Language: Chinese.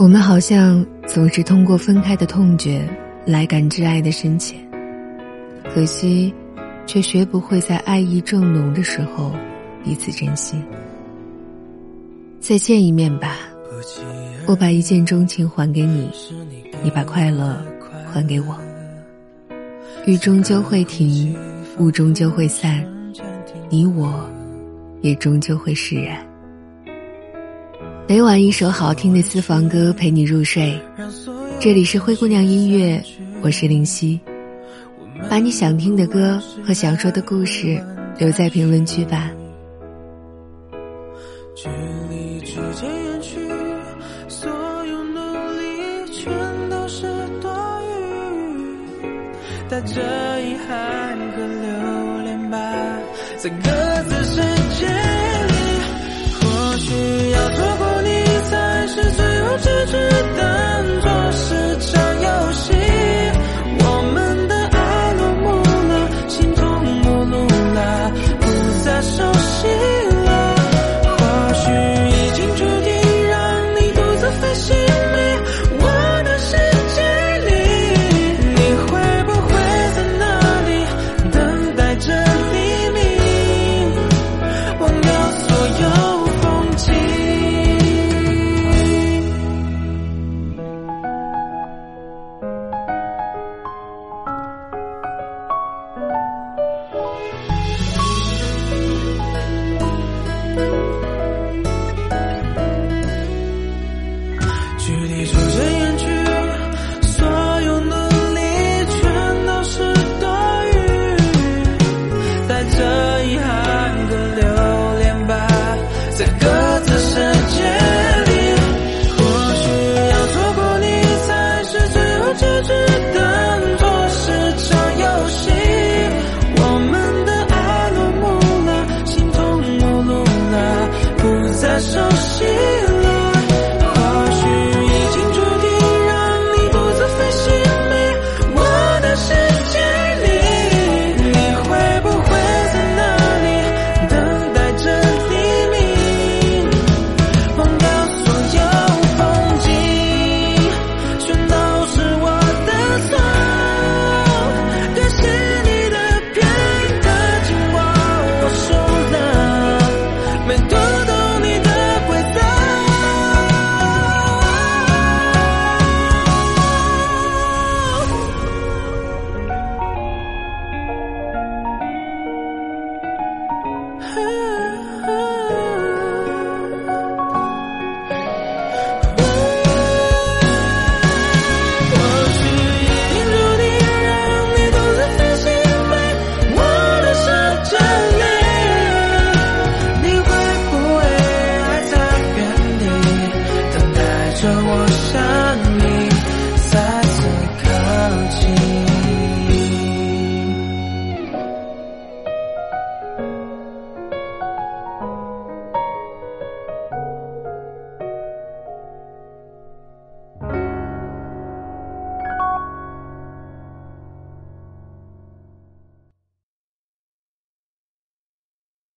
我们好像总是通过分开的痛觉来感知爱的深浅，可惜，却学不会在爱意正浓的时候彼此珍惜。再见一面吧，我把一见钟情还给你，你把快乐还给我。雨终究会停，雾终究会散，你我也终究会释然。每晚一首好听的私房歌陪你入睡，这里是灰姑娘音乐，我是林夕。把你想听的歌和想说的故事留在评论区吧。距离逐渐远去，所有努力全都是多余，带着遗憾和留恋吧，在各自世界在各自世界里或许要错过你才是最后结局。